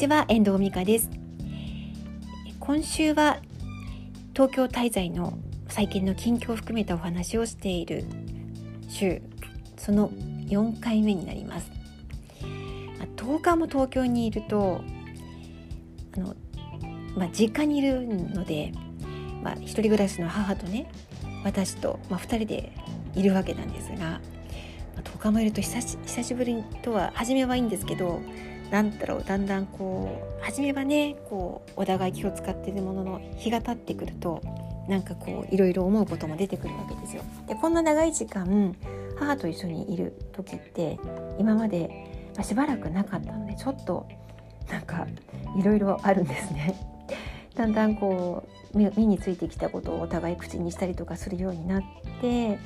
ちは遠藤美香です。今週は東京滞在の最近の近況を含めたお話をしている週その4回目になります。10日も東京にいるとあの、まあ、実家にいるので、まあ、一人暮らしの母とね私と、まあ、2人でいるわけなんですが、まあ、10日もいると久し久しぶりとは初めはいいんですけどなんだろうだんだんこう初めはねこうお互い気を使ってるものの日が経ってくるとなんかこういろいろ思うことも出てくるわけですよ。でこんな長い時間母と一緒にいる時って今まで、ま、しばらくなかったのでちょっとなんかいろいろあるんですね。だんだんこう目についてきたことをお互い口にしたりとかするようになって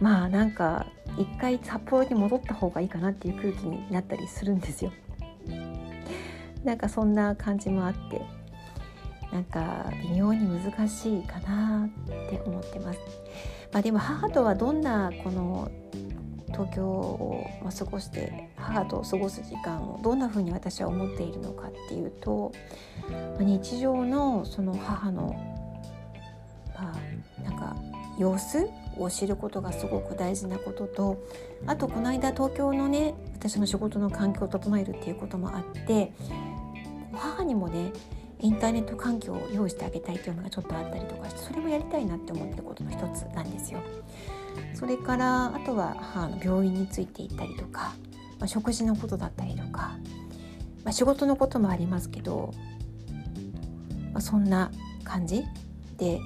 まあなんか一回札幌に戻った方がいいかなっていう空気になったりするんですよ。なんかそんな感じもあってなんか微妙に難しいかなって思ってます。まあ、でも母とはどんなこの東京を過ごして母と過ごす時間をどんな風に私は思っているのかっていうと日常のその母のまあなんか様子を知ることがすごく大事なこととあとこの間東京のね私の仕事の環境を整えるっていうこともあって母にもねインターネット環境を用意してあげたいというのがちょっとあったりとかしてそれもやりたいなって思ってることの一つなんですよ。それからあとは母の病院について行ったりとか、まあ、食事のことだったりとか、まあ、仕事のこともありますけど、まあ、そんな感じで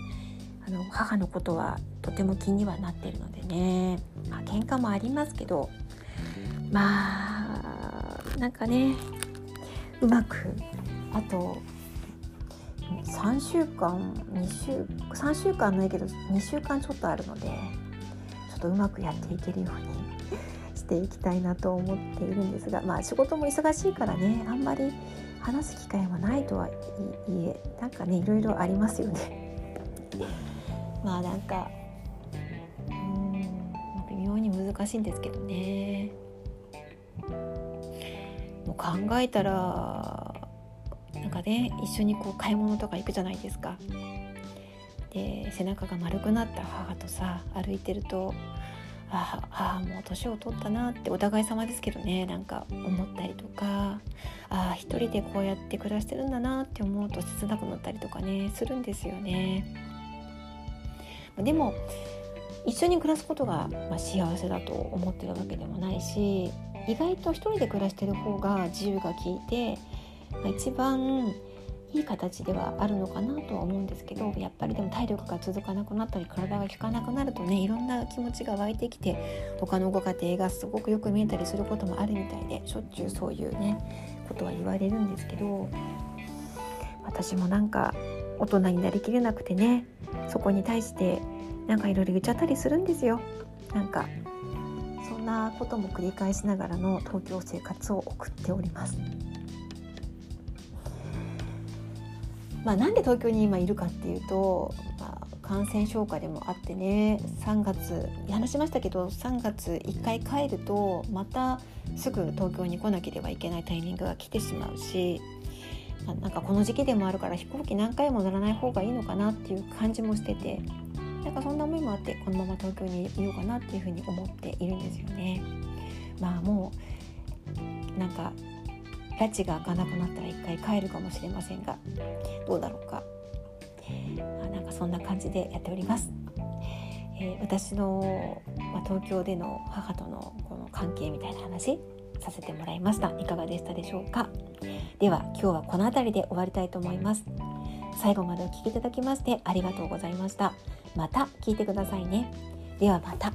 あの母のことはとても気にはなってるのでね、まあ喧嘩もありますけどまあなんかねうまくあと3週間2週3週間ないけど2週間ちょっとあるのでちょっとうまくやっていけるように していきたいなと思っているんですがまあ仕事も忙しいからねあんまり話す機会もないとはいえなんかねいろいろありますよね。まあなんかうん微妙に難しいんですけどね。考えたらなんかね一緒にこう買い物とか行くじゃないですか。で背中が丸くなった母とさ歩いてるとああもう年を取ったなってお互い様ですけどねなんか思ったりとかああ一人でこうやって暮らしてるんだなって思うと切なくなったりとかねするんですよね。でも一緒に暮らすことが、まあ、幸せだと思ってるわけでもないし意外と一人で暮らしてる方が自由が利いて、まあ、一番いい形ではあるのかなとは思うんですけどやっぱりでも体力が続かなくなったり体が効かなくなるとねいろんな気持ちが湧いてきて他のご家庭がすごくよく見えたりすることもあるみたいでしょっちゅうそういうねことは言われるんですけど私もなんか大人になりきれなくてねそこに対してなんかいろいろ言っちゃったりするんですよ。なんかなことも繰り返しながらの東京生活を送っております。まあ、なんで東京に今いるかっていうと、まあ、感染症下でもあってね3月話しましたけど3月1回帰るとまたすぐ東京に来なければいけないタイミングが来てしまうし、まあ、なんかこの時期でもあるから飛行機何回も乗らない方がいいのかなっていう感じもしててなんかそんな思いもあってこのまま東京にいようかなっていうふうに思っているんですよね。まあもうなんか拉致が開かなくなったら一回帰るかもしれませんがどうだろうか、まあ、なんかそんな感じでやっております。えー、私の、まあ、東京での母とのこの関係みたいな話させてもらいましたいかがでしたでしょうかでは今日はこの辺りで終わりたいと思います最後までお聴きいただきましてありがとうございました。また聞いてくださいね。ではまた。